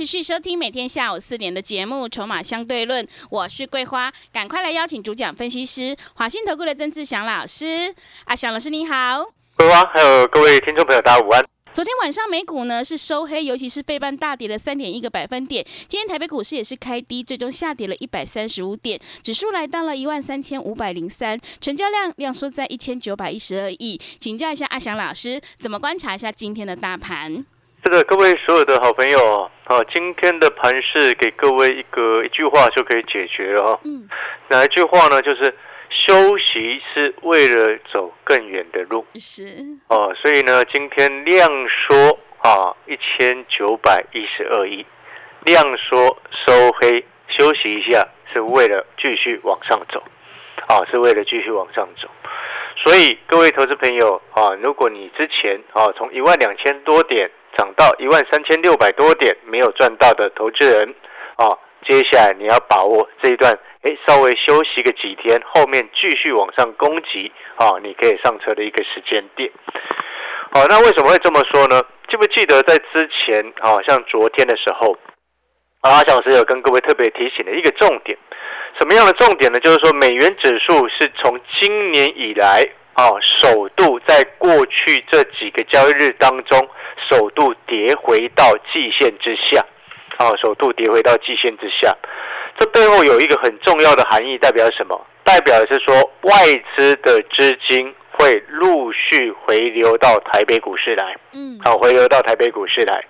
欢迎持续收听每天下午四点的节目《筹码相对论》，我是桂花，赶快来邀请主讲分析师华信投顾的曾志祥老师。阿祥老师你好，桂花还有各位听众朋友大家午安。昨天晚上美股呢是收黑，尤其是费半大跌了三点一个百分点。今天台北股市也是开低，最终下跌了一百三十五点，指数来到了一万三千五百零三，成交量量缩在一千九百一十二亿。请教一下阿祥老师，怎么观察一下今天的大盘？这个各位所有的好朋友啊，今天的盘势给各位一个一句话就可以解决了哈。嗯，哪一句话呢？就是休息是为了走更远的路。是哦，所以呢，今天量缩啊，一千九百一十二亿，量缩收黑，休息一下是为了继续往上走，啊，是为了继续往上走。所以各位投资朋友啊，如果你之前啊从一万两千多点。涨到一万三千六百多点没有赚到的投资人啊，接下来你要把握这一段，哎，稍微休息个几天，后面继续往上攻击啊，你可以上车的一个时间点。好，那为什么会这么说呢？记不记得在之前啊，像昨天的时候，阿小师有跟各位特别提醒的一个重点，什么样的重点呢？就是说美元指数是从今年以来。哦，首度在过去这几个交易日当中，首度跌回到季线之下。哦，首度跌回到季线之下，这背后有一个很重要的含义，代表什么？代表的是说外资的资金会陆续回流到台北股市来。嗯，好，回流到台北股市来。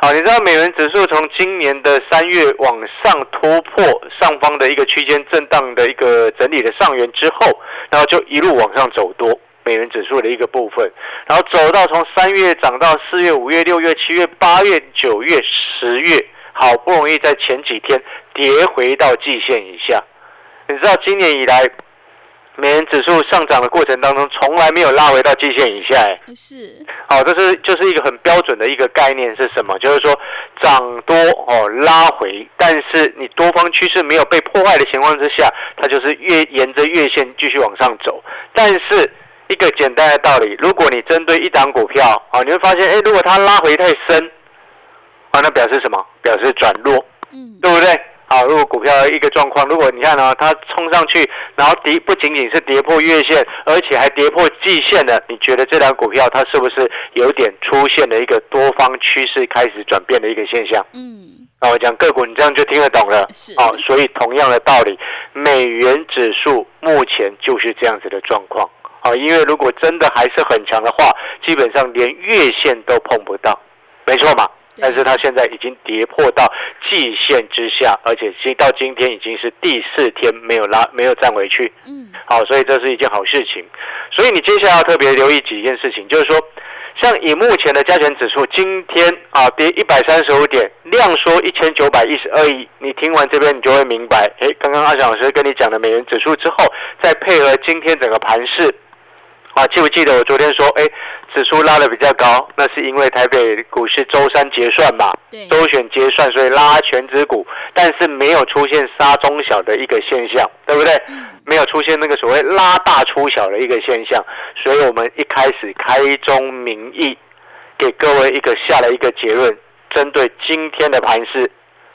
好，你知道美元指数从今年的三月往上突破上方的一个区间震荡的一个整理的上缘之后，然后就一路往上走多，美元指数的一个部分，然后走到从三月涨到四月、五月、六月、七月、八月、九月、十月，好不容易在前几天跌回到季线以下。你知道今年以来？美元指数上涨的过程当中，从来没有拉回到季线以下，哎，是，好，这是就是一个很标准的一个概念是什么？就是说涨多哦拉回，但是你多方趋势没有被破坏的情况之下，它就是越沿着月线继续往上走。但是一个简单的道理，如果你针对一档股票啊，你会发现，哎，如果它拉回太深，啊，那表示什么？表示转弱，嗯，对不对？好，如果股票一个状况，如果你看呢，它冲上去，然后跌不仅仅是跌破月线，而且还跌破季线的，你觉得这张股票它是不是有点出现了一个多方趋势开始转变的一个现象？嗯，那我讲个股，你这样就听得懂了。是啊，所以同样的道理，美元指数目前就是这样子的状况。啊，因为如果真的还是很强的话，基本上连月线都碰不到，没错嘛。但是它现在已经跌破到季线之下，而且今到今天已经是第四天没有拉，没有站回去。嗯，好，所以这是一件好事情。所以你接下来要特别留意几件事情，就是说，像以目前的加权指数，今天啊跌一百三十五点，量缩一千九百一十二亿。你听完这边，你就会明白，哎，刚刚阿翔老师跟你讲的美元指数之后，再配合今天整个盘势。啊，记不记得我昨天说，哎，指数拉的比较高，那是因为台北股市周三结算嘛，周选结算，所以拉全指股，但是没有出现杀中小的一个现象，对不对？没有出现那个所谓拉大出小的一个现象，所以我们一开始开宗明义，给各位一个下了一个结论，针对今天的盘势，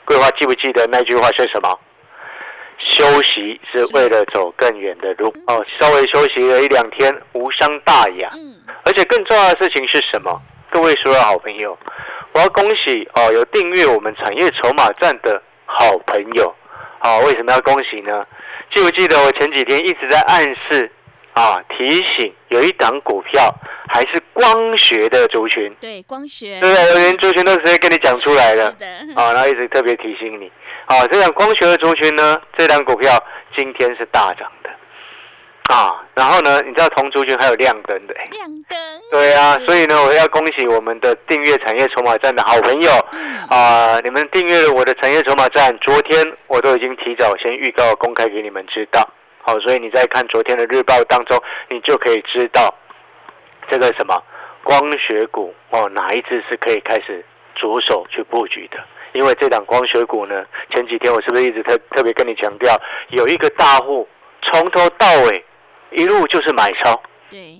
桂花记不记得那句话是什么？休息是为了走更远的路哦，稍微休息了一两天无伤大雅。嗯，而且更重要的事情是什么？各位所有好朋友，我要恭喜哦，有订阅我们产业筹码站的好朋友。好，为什么要恭喜呢？记不记得我前几天一直在暗示啊，提醒有一档股票还是光学的族群。对，光学。对对，连族群都直接跟你讲出来了。是的。啊，然后一直特别提醒你。啊，这档光学的族群呢，这档股票今天是大涨的。啊，然后呢，你知道同族群还有亮灯的、亮灯。对啊，所以呢，我要恭喜我们的订阅产业筹码站的好朋友嗯啊、你们订阅了我的产业筹码站，昨天我都已经提早先预告公开给你们知道。好，所以你在看昨天的日报当中，你就可以知道这个什么光学股哦，哪一只是可以开始着手去布局的。因为这档光学股呢，前几天我是不是一直特特别跟你强调，有一个大户从头到尾一路就是买超，对，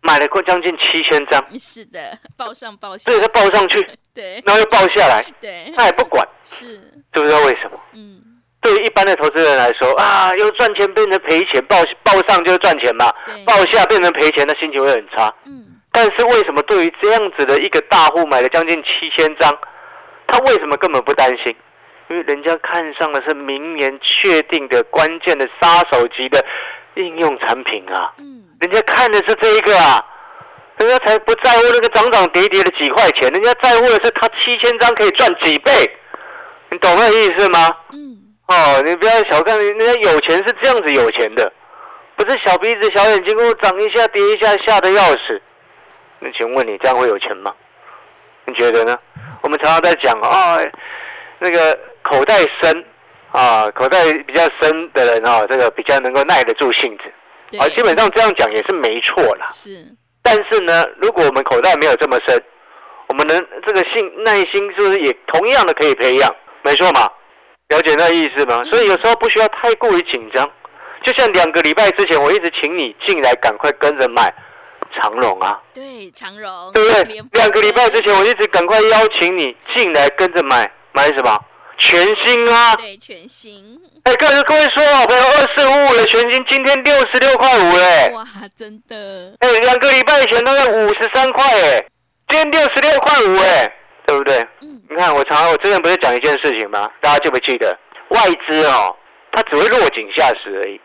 买了过将近七千张，是的，报上报下。所以，他报上去，对。然后又报下来，对，他也不管，是，知不知道为什么？嗯，对于一般的投资人来说啊，又赚钱变成赔钱，报报上就是赚钱嘛，报下变成赔钱，那心情会很差。嗯，但是为什么对于这样子的一个大户买了将近七千张，他为什么根本不担心？因为人家看上的是明年确定的关键的杀手级的应用产品啊，嗯，人家看的是这一个啊，人家才不在乎那个涨涨跌跌的几块钱，人家在乎的是他七千张可以赚几倍，你懂那个意思吗？嗯，哦，你不要小看人家有钱是这样子有钱的，不是小鼻子小眼睛，给我涨一下跌一下，吓得要死。那请问你这样会有钱吗？你觉得呢？我们常常在讲啊、那个口袋深啊，口袋比较深的人啊，这个比较能够耐得住性子。啊，基本上这样讲也是没错啦。是，但是呢，如果我们口袋没有这么深，我们能这个性耐心是不是也同样的可以培养？没错嘛，了解那意思吗？所以有时候不需要太过于紧张。就像两个礼拜之前，我一直请你进来，赶快跟着买长荣啊，对，长荣，对不对？两个礼拜之前，我一直赶快邀请你进来跟着买，买什么？全新啊！对，全新，哎，各位各位说好朋友，二四五五的全新今天六十六块五嘞。哇，真的，哎，两个礼拜前都在五十三块哎，今天六十六块五哎，对不对？嗯，你看我常我之前不是讲一件事情吗？大家记不记得？外资哦，它只会落井下石而已，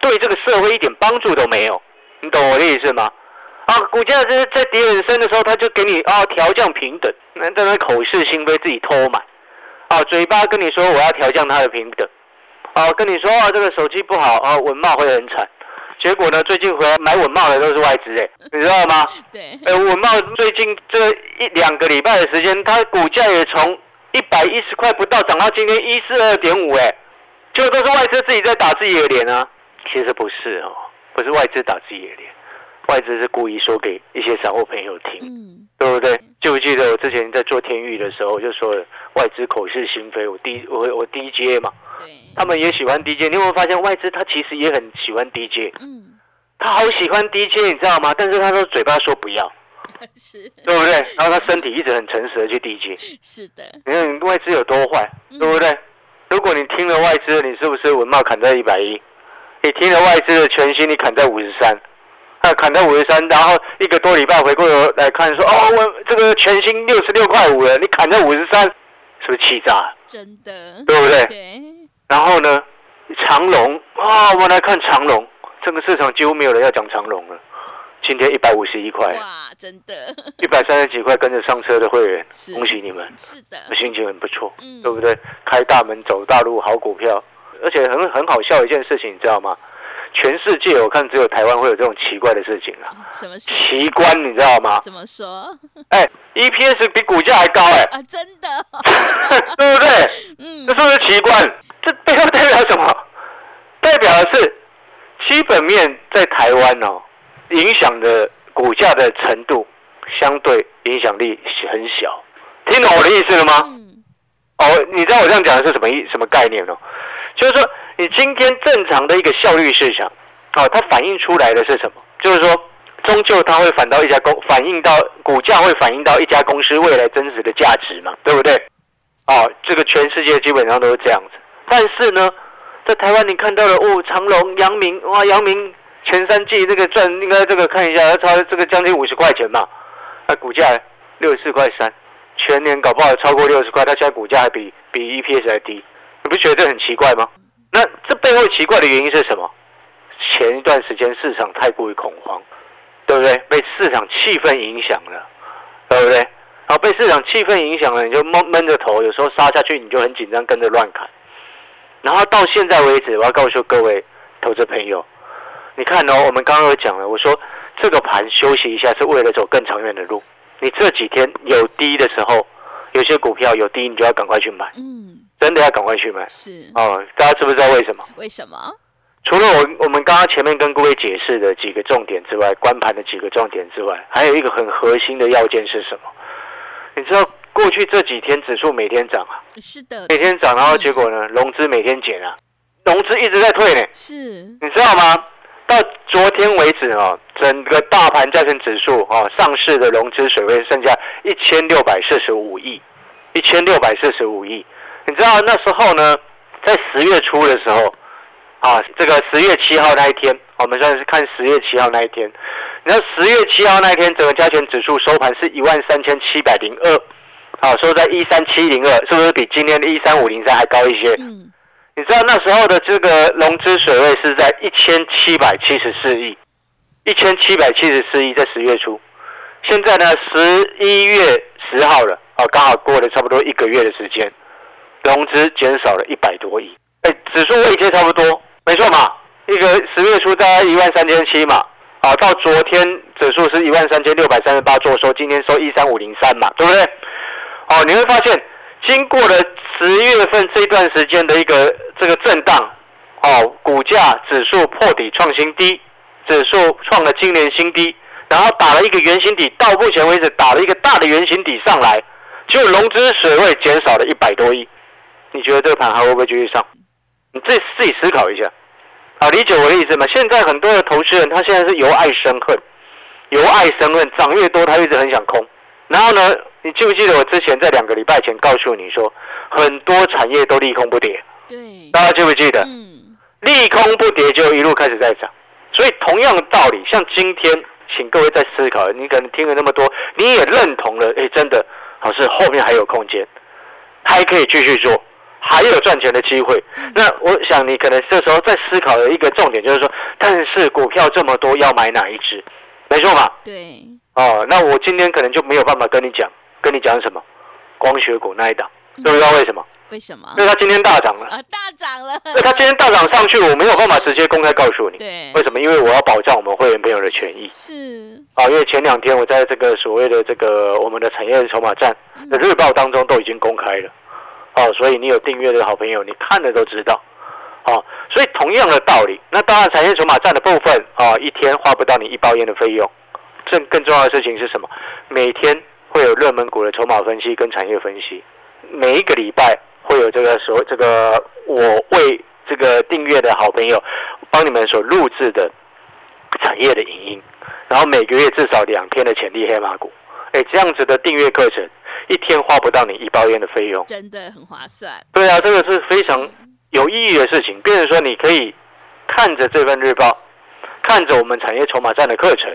对这个社会一点帮助都没有。你懂我的意思吗？啊，股价是在跌很深的时候，他就给你啊调降平等，那在那口是心非，自己偷买。啊，嘴巴跟你说我要调降它的平等，啊，跟你说啊这个手机不好啊，文茂会很惨。结果呢，最近回来买文茂的都是外资哎，你知道吗？对，呃，文茂最近这一两个礼拜的时间，它股价也从一百一十块不到涨到今天一四二点五，哎，结果都是外资自己在打自己的脸啊。其实不是哦，不是外资打自己的脸，外资是故意说给一些散户朋友听，嗯，对不对？记不记得我之前在做天域的时候，我就说了，外资口是心非，我低我我低阶嘛，对，他们也喜欢 DJ。你有没有发现外资他其实也很喜欢 DJ？？嗯，他好喜欢 DJ，，你知道吗？但是他都嘴巴说不要。是，对不对？然后他身体一直很诚实的去 DJ，是的，你看你外资有多坏，嗯对不对？如果你听了外资，你是不是文茂砍在一百一？你听了外资的全新，你砍在五十三，啊，砍在五十三，然后一个多礼拜回过头来看说，哦，我这个全新六十六块五了，你砍在五十三，是不是气炸？真的，对不对？对，然后呢，长隆啊，我们来看长隆，这个市场几乎没有人要讲长隆了，今天一百五十一块，哇，真的，一百三十几块跟着上车的会员，恭喜你们。是的，心情很不错，嗯对不对？开大门走大路，好股票，而且很很好笑的一件事情，你知道吗？全世界我看只有台湾会有这种奇怪的事情啊，什么事？奇观你知道吗？怎么说哎，EPS 比股价还高哎、啊？真的，对不对？嗯这，是不是奇观？这背后代表什么？代表的是基本面在台湾哦，影响的股价的程度相对影响力很小。听懂我的意思了吗？嗯，哦，你知道我这样讲的是什么意什么概念哦？就是说，你今天正常的一个效率市场，哦，它反映出来的是什么？就是说，终究它会反到一家公，反映到股价会反映到一家公司未来真实的价值嘛，对不对？哦，这个全世界基本上都是这样子。但是呢，在台湾你看到了哦，长隆、阳明，哇，阳明前三季这个赚应该这个看一下，要超这个将近五十块钱嘛，那股价六十四块三，全年搞不好超过六十块，它现在股价还比比 EPS 还低，你不觉得这很奇怪吗？那这背后奇怪的原因是什么？前一段时间市场太过于恐慌，对不对？被市场气氛影响了，对不对？然后被市场气氛影响了，你就闷闷着头，有时候杀下去你就很紧张，跟着乱砍。然后到现在为止，我要告诉各位投资朋友，你看哦，我们刚刚有讲了，我说这个盘休息一下是为了走更长远的路。你这几天有低的时候，有些股票有低，你就要赶快去买，嗯，真的要赶快去买是哦。大家知不知道为什么？为什么？除了我我们刚刚前面跟各位解释的几个重点之外，关盘的几个重点之外，还有一个很核心的要件是什么？你知道过去这几天指数每天涨啊，是的，每天涨，然后结果呢，融资每天减啊，融资一直在退呢，是你知道吗？到昨天为止哦，整个大盘加权指数哦，上市的融资水位剩下一千六百四十五亿，一千六百四十五亿。你知道那时候呢，在十月初的时候，啊，这个十月七号那一天，我们算是看十月七号那一天。你知道十月七号那一天，整个加权指数收盘是一万三千七百零二，啊，收在一三七零二，是不是比今天的一三五零三还高一些？嗯，你知道那时候的这个融资水位是在一千七百七十四亿，一千七百七十四亿在十月初，现在呢十一月十号了，啊，刚好过了差不多一个月的时间，融资减少了一百多亿，哎，指数位阶差不多，没错嘛，一个十月初大概一万三千七嘛，啊，到昨天指数是一万三千六百三十八做收，今天收一三五零三嘛，对不对？哦，你会发现，经过了十月份这段时间的一个这个震荡，哦，股价指数破底创新低，指数创了今年新低，然后打了一个圆形底，到目前为止打了一个大的圆形底上来，就融资水位减少了一百多亿，你觉得这个盘还会不会继续上？你自己自己思考一下，啊，理解我的意思吗？现在很多的投资人他现在是由爱生恨，由爱生恨，涨越多他一直很想空，然后呢？你记不记得我之前在两个礼拜前告诉你说，很多产业都利空不跌，对，大家记不记得？嗯，利空不跌就一路开始在涨，所以同样的道理，像今天，请各位在思考，你可能听了那么多，你也认同了，哎，真的，好是后面还有空间，还可以继续做，还有赚钱的机会。那我想你可能这时候在思考的一个重点就是说，但是股票这么多，要买哪一只？没错嘛？对，哦，那我今天可能就没有办法跟你讲，跟你讲什么光学股那一档，嗯知不知道为什么？为什么？因为它今天大涨了，啊，大涨了，那它今天大涨上去，我没有办法直接公开告诉你。对，为什么？因为我要保障我们会员朋友的权益是，啊！因为前两天我在这个所谓的这个我们的产业筹码站的日报当中都已经公开了，哦，所以你有订阅的好朋友，你看了都知道，哦，所以同样的道理，那当然产业筹码站的部分啊，一天花不到你一包烟的费用。更更重要的事情是什么？每天会有热门股的筹码分析跟产业分析，每一个礼拜会有这个所这个我为这个订阅的好朋友帮你们所录制的产业的影音，然后每个月至少两天的潜力黑马股，哎，这样子的订阅课程，一天花不到你一包烟的费用。真的很划算，对啊，这个是非常有意义的事情。变成说，你可以看着这份日报，看着我们产业筹码站的课程，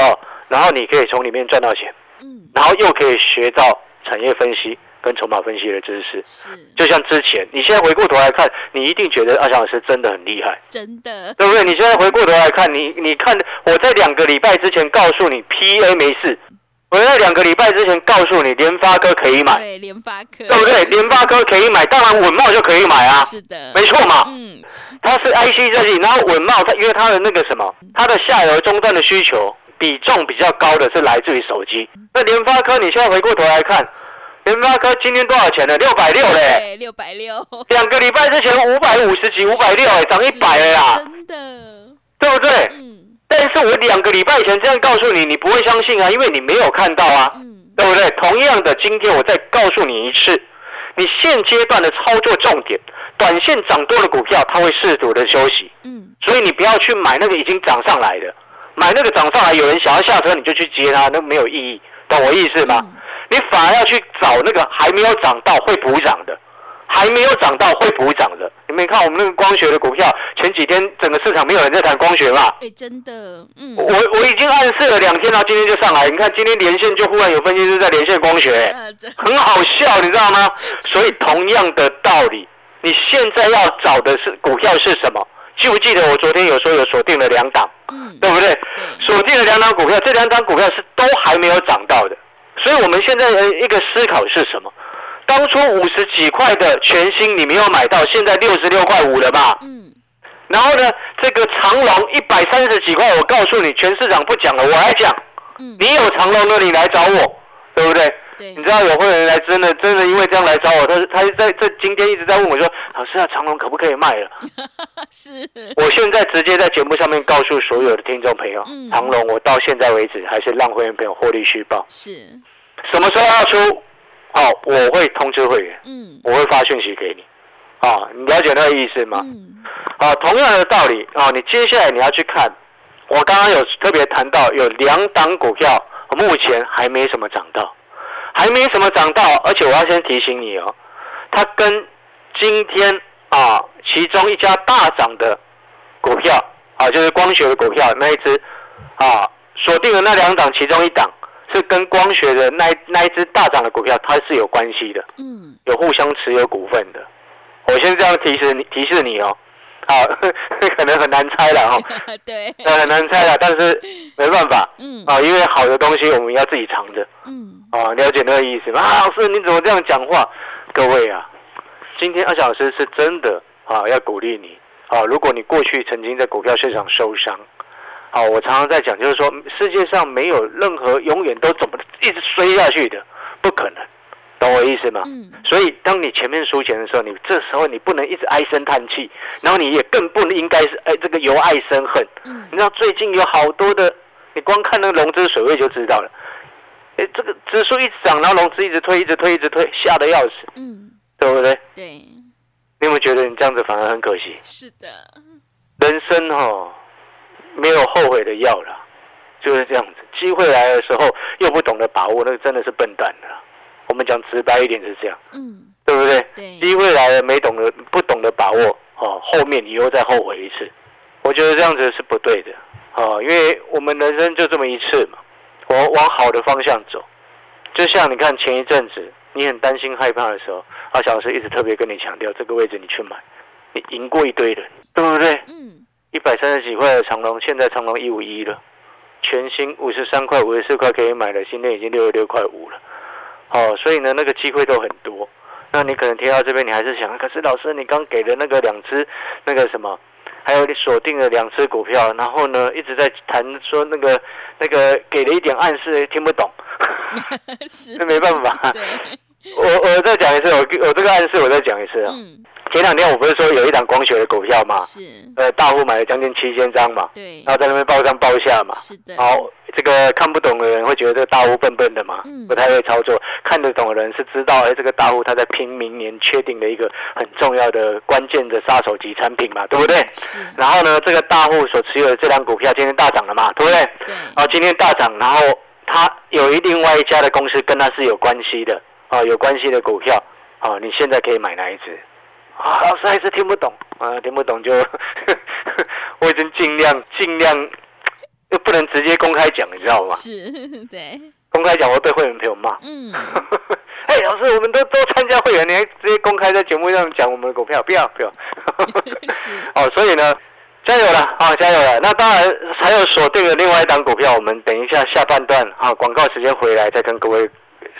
哦，然后你可以从里面赚到钱，嗯，然后又可以学到产业分析跟筹码分析的知识。是，就像之前，你现在回过头来看，你一定觉得阿翔老师真的很厉害，真的，对不对？你现在回过头来看，你你看我在两个礼拜之前告诉你 PA 没事，我在两个礼拜之前告诉你联发科可以买，对，联发科，对不对？联发科可以买，当然稳茂就可以买啊，是的，没错嘛。嗯，它是 IC 设计，然后稳茂它因为它的那个什么，它的下游终端的需求比重比较高的是来自于手机。那联发科你现在回过头来看，联发科今天多少钱呢？六百六嘞，对，六百六，两个礼拜之前五百五十几、五百六，哎，涨一百了啦，真的，对不对？嗯但是我两个礼拜前这样告诉你，你不会相信啊，因为你没有看到啊，嗯，对不对？同样的，今天我再告诉你一次，你现阶段的操作重点，短线涨多的股票，它会适度的休息。嗯，所以你不要去买那个已经涨上来的，买那个涨上来有人想要下车你就去接它，那没有意义，懂我意思吗？嗯你反而要去找那个还没有涨到会补涨的，还没有涨到会补涨的。你没看我们那个光学的股票，前几天整个市场没有人在谈光学嘛？哎，真的，嗯，我我已经暗示了两天了，今天就上来。你看今天连线就忽然有分析师在连线光学、很好笑，你知道吗？所以同样的道理，你现在要找的是股票是什么？记不记得我昨天有说有锁定了两档，嗯，对不对？对，锁定了两档股票，这两档股票是都还没有涨到的。所以我们现在的一个思考是什么？当初五十几块的全新你没有买到，现在六十六块五了吧？嗯，然后呢，这个长隆一百三十几块，我告诉你，全市场不讲了，我来讲。嗯，你有长隆的，你来找我，对不对？对。你，知道有会员来真的真的因为这样来找我，他是他在这今天一直在问我说，老师啊，长隆可不可以卖了？是，我现在直接在节目上面告诉所有的听众朋友，嗯。长隆我到现在为止还是让会员朋友获利续报，是，什么时候要出？好、我会通知会员，嗯，我会发讯息给你。啊、你了解那个意思吗？嗯，啊，同样的道理啊，你接下来你要去看，我刚刚有特别谈到有两档股票，目前还没什么涨到，还没什么涨到，而且我要先提醒你哦，它跟今天啊其中一家大涨的股票啊，就是光学的股票那一只啊，锁定的那两档其中一档是跟光学的那一那一只大涨的股票它是有关系的。嗯，有互相持有股份的。我先这样提示你，提示你哦。好，可能很难猜了哦，对，呃，很难猜了，但是没办法嗯，啊，因为好的东西我们要自己藏着嗯，啊，了解那个意思吗？啊，老师你怎么这样讲话？各位啊，今天阿小老师是真的啊，要鼓励你啊。如果你过去曾经在股票市场受伤，啊，我常常在讲，就是说世界上没有任何永远都怎么一直衰下去的，不可能，懂我意思吗？嗯，所以，当你前面输钱的时候，你这时候你不能一直唉声叹气，然后你也更不应该是哎这个由爱生恨。嗯，你知道最近有好多的，你光看那个融资水位就知道了。哎，这个指数一直涨，然后融资一直推，一直推，一直推，吓得要死，嗯，对不对？对，你有没有觉得你这样子反而很可惜？是的，人生哦，没有后悔的药了，就是这样子。机会来的时候又不懂得把握，那个真的是笨蛋了。我们讲直白一点是这样，嗯，对不对？对，机会来了没懂得不懂得把握哦，后面你又再后悔一次，我觉得这样子是不对的哦，因为我们人生就这么一次嘛，我往好的方向走。就像你看前一阵子你很担心害怕的时候，阿小老师一直特别跟你强调这个位置你去买，你赢过一堆人，对不对？嗯，一百三十几块的长隆，现在长隆一五一了，全新五十三块、五十四块可以买了，今天已经六十六块五了。哦，所以呢，那个机会都很多。那你可能听到这边，你还是想，可是老师，你刚给的那个两只那个什么，还有你锁定了两只股票，然后呢一直在谈说那个那个给了一点暗示，听不懂，是这，没办法。对，我我再讲一次，我我这个暗示我再讲一次啊。嗯，前两天我不是说有一档光学的股票嘛，是，呃，大户买了将近七千张嘛，对然，后在那边报上报下嘛。是的，好，这个看不懂的人会觉得这个大户笨笨的嘛，嗯不太会操作；看得懂的人是知道，哎，这个大户他在拼明年确定的一个很重要的关键的杀手级产品嘛，对不对？是，然后呢，这个大户所持有的这张股票今天大涨了嘛，对不对？对，啊，今天大涨，然后他有一另外一家的公司跟他是有关系的啊，有关系的股票啊，你现在可以买哪一只？啊，老师还是听不懂啊，听不懂就 我已经尽量尽量，又不能直接公开讲，你知道吗？是，对，公开讲我会被会员朋友骂。嗯，哎，老师，我们都都参加会员，你还直接公开在节目上讲我们的股票，不要不要。是，哦，所以呢，加油了啊，加油了！那当然还有锁定的另外一档股票，我们等一下下半段啊广告时间回来再跟各位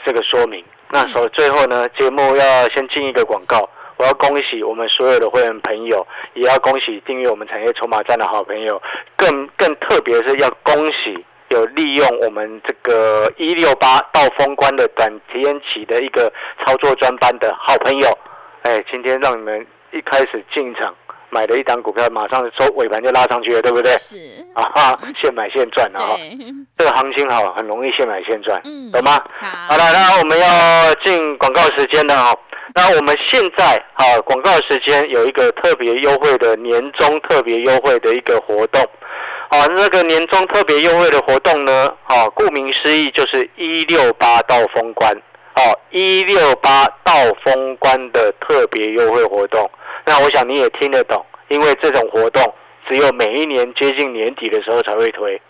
这个说明。那首最后呢，节目要先进一个广告。我要恭喜我们所有的会员朋友，也要恭喜订阅我们产业筹码站的好朋友，更更特别是要恭喜有利用我们这个一六八到封关的短天期的一个操作专班的好朋友。哎，今天让你们一开始进场买了一档股票，马上收尾盘就拉上去了，对不对？是，啊哈，现买现赚啊！对，这个行情好，很容易现买现赚，嗯，懂吗？好好，了，那我们要进广告时间了哦。那我们现在啊，广告时间有一个特别优惠的年终特别优惠的一个活动。啊，那个年终特别优惠的活动呢，啊，顾名思义就是一六八到封关。哦，一六八到封关的特别优惠活动，那我想你也听得懂，因为这种活动只有每一年接近年底的时候才会推，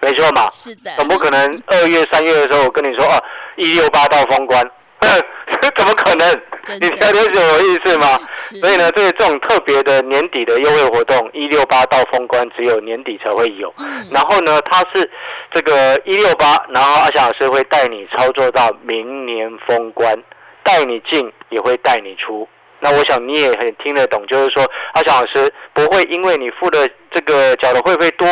没错嘛。是的，总不可能二月、三月的时候我跟你说哦，一六八到封关，怎么可能？你了解我意思吗？所以呢，这个这种特别的年底的优惠活动，一六八到封关只有年底才会有。嗯，然后呢，它是这个一六八，然后阿翔老师会带你操作到明年封关，带你进也会带你出。那我想你也很听得懂，就是说阿翔老师不会因为你付的这个缴的会费多，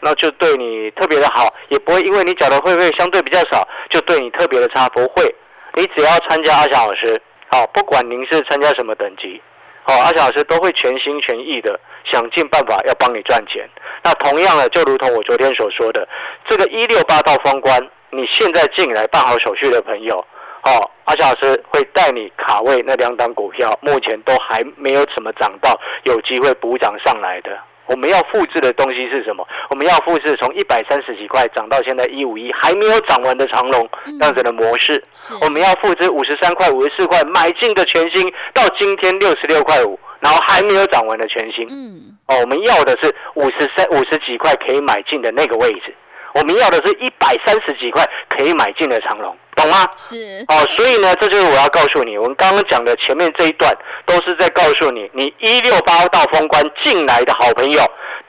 那就对你特别的好，也不会因为你缴的会费相对比较少，就对你特别的差。不会，你只要参加阿翔老师，好，不管您是参加什么等级，好，阿翔老师都会全心全意的想尽办法要帮你赚钱。那同样的，就如同我昨天所说的，这个一六八到封关，你现在进来办好手续的朋友，哦，阿翔老师会带你卡位那两档股票，目前都还没有怎么涨到，有机会补涨上来的。我们要复制的东西是什么？我们要复制从一百三十几块涨到现在一五一，还没有涨完的长龙这样子的模式。我们要复制五十三块、五十四块买进的全新，到今天六十六块五，然后还没有涨完的全新。嗯，哦，我们要的是五十三、五十几块可以买进的那个位置。我们要的是一百三十几块可以买进的长龙，懂吗？是哦，所以呢，这就是我要告诉你，我们刚刚讲的前面这一段都是在告诉你，你一六八到封关进来的好朋友，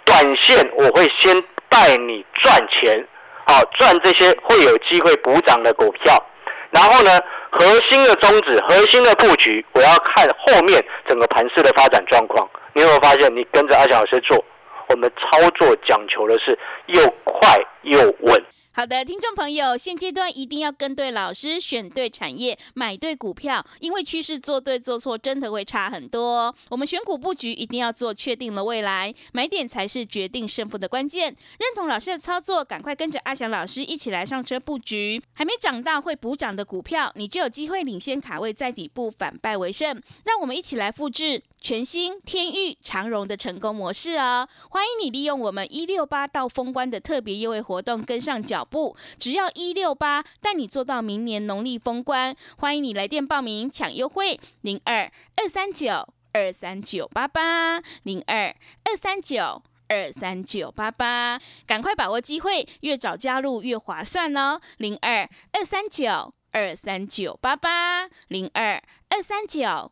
短线我会先带你赚钱，好赚这些会有机会补涨的股票，然后呢，核心的宗旨、核心的布局，我要看后面整个盘势的发展状况。你有没有发现，你跟着阿翔老师做？我们操作讲求的是又快又稳。好的，听众朋友，现阶段一定要跟对老师，选对产业，买对股票，因为趋势做对做错真的会差很多。我们选股布局一定要做确定了未来，买点才是决定胜负的关键。认同老师的操作，赶快跟着阿翔老师一起来上车布局，还没涨到会补涨的股票，你就有机会领先卡位在底部，反败为胜。让我们一起来复制全新天域长荣的成功模式哦！欢迎你利用我们一六八到封关的特别优惠活动，跟上脚。步，只要一六八，带你做到明年农历封关。欢迎你来电报名抢优惠，零二二三九二三九八八，零二二三九二三九八八，赶快把握机会，越早加入越划算哦。零二二三九二三九八八，零二二三九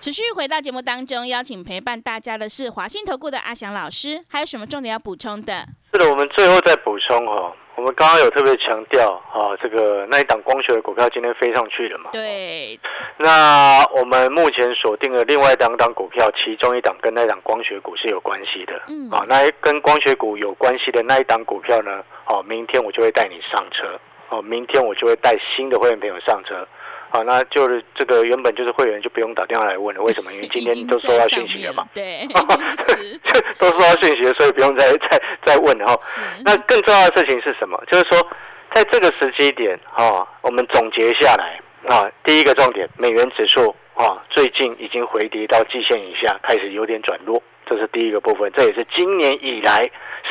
持续回到节目当中，邀请陪伴大家的是华信投顾的阿翔老师，还有什么重点要补充的？是的，我们最后再补充哈，我们刚刚有特别强调啊，这个那一档光学的股票今天飞上去了嘛？对。那我们目前锁定了另外两档股票，其中一档跟那档光学股是有关系的。嗯。啊，那跟光学股有关系的那一档股票呢？哦，明天我就会带你上车。哦，明天我就会带新的会员朋友上车。好，那就是这个原本就是会员就不用打电话来问了，为什么？因为今天都收到讯息了嘛。对，都收到讯息了，所以不用再再再问了哈。那更重要的事情是什么？就是说，在这个时机点哈，我们总结下来啊，第一个重点，美元指数啊，最近已经回跌到季线以下，开始有点转弱。这是第一个部分，这也是今年以来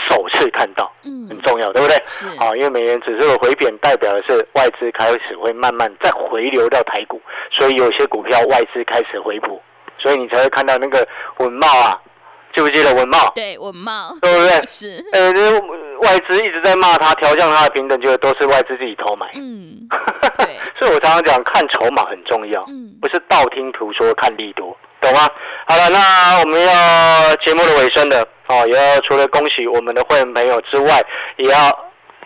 首次看到，嗯，很重要，对不对？是啊，因为美元指数的回贬代表的是外资开始会慢慢再回流到台股，所以有些股票外资开始回补，所以你才会看到那个文茂啊，记不记得文茂？对，文茂，对不对？是，呃，外资一直在骂他，调降他的平等，就都是外资自己偷买。嗯，对，所以我常常讲，看筹码很重要，嗯，不是道听途说看利多。懂吗？好了，那我们要节目的尾声的哦，也要除了恭喜我们的会员朋友之外，也要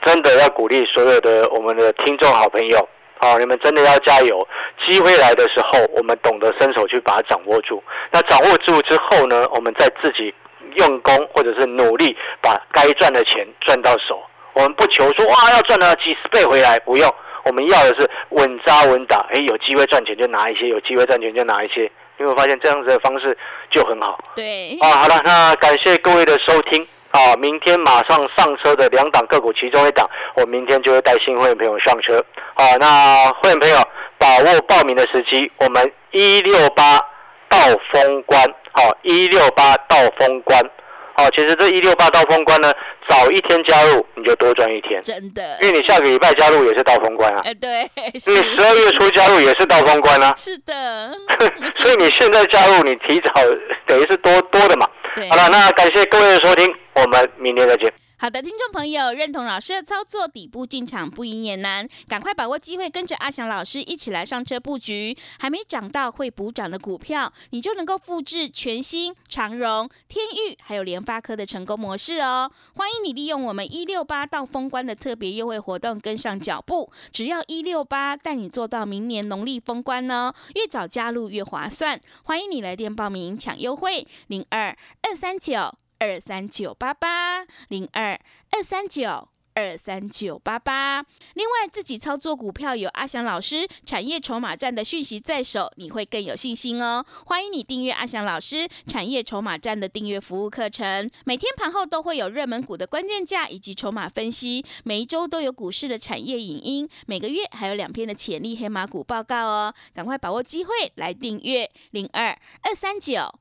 真的要鼓励所有的我们的听众好朋友，哦，你们真的要加油！机会来的时候，我们懂得伸手去把它掌握住。那掌握住之后呢，我们再自己用功或者是努力，把该赚的钱赚到手。我们不求说哇要赚到几十倍回来，不用，我们要的是稳扎稳打。哎，有机会赚钱就拿一些，有机会赚钱就拿一些。你会发现这样子的方式就很好。对。啊，好了，那感谢各位的收听。啊，明天马上上车的两档个股，其中一档，我明天就会带新会员朋友上车。啊，那会员朋友把握报名的时机，我们一六八到封关。好，一六八到封关。哦，其实这一六八到封关呢，早一天加入你就多赚一天，真的，因为你下个礼拜加入也是到封关啊，哎，对，你十二月初加入也是到封关啊，是的，所以你现在加入，你提早等于是多多的嘛。对。好了，那感谢各位的收听，我们明天再见。好的，听众朋友，认同老师的操作，底部进场不赢也难，赶快把握机会，跟着阿翔老师一起来上车布局，还没涨到会补涨的股票，你就能够复制全新长荣、天域还有联发科的成功模式哦。欢迎你利用我们一六八到封关的特别优惠活动跟上脚步，只要一六八带你做到明年农历封关呢，越早加入越划算。欢迎你来电报名抢优惠，零二二三九。二三九八八零二二三九二三九八八。另外，自己操作股票有阿翔老师产业筹码站的讯息在手，你会更有信心哦。欢迎你订阅阿翔老师产业筹码站的订阅服务课程，每天盘后都会有热门股的关键价以及筹码分析，每一周都有股市的产业影音，每个月还有两篇的潜力黑马股报告哦。赶快把握机会来订阅零二二三九。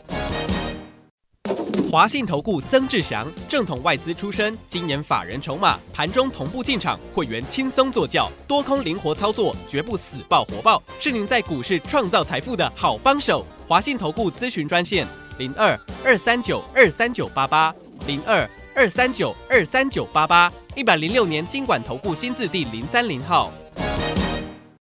华信投顾曾志祥，正统外资出身，今年法人筹码，盘中同步进场，会员轻松做教，多空灵活操作，绝不死爆活爆，是您在股市创造财富的好帮手。华信投顾咨询专线零二二三九二三九八八零二二三九二三九八八，一百零六年经管投顾新字第零三零号。